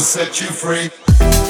Set you free.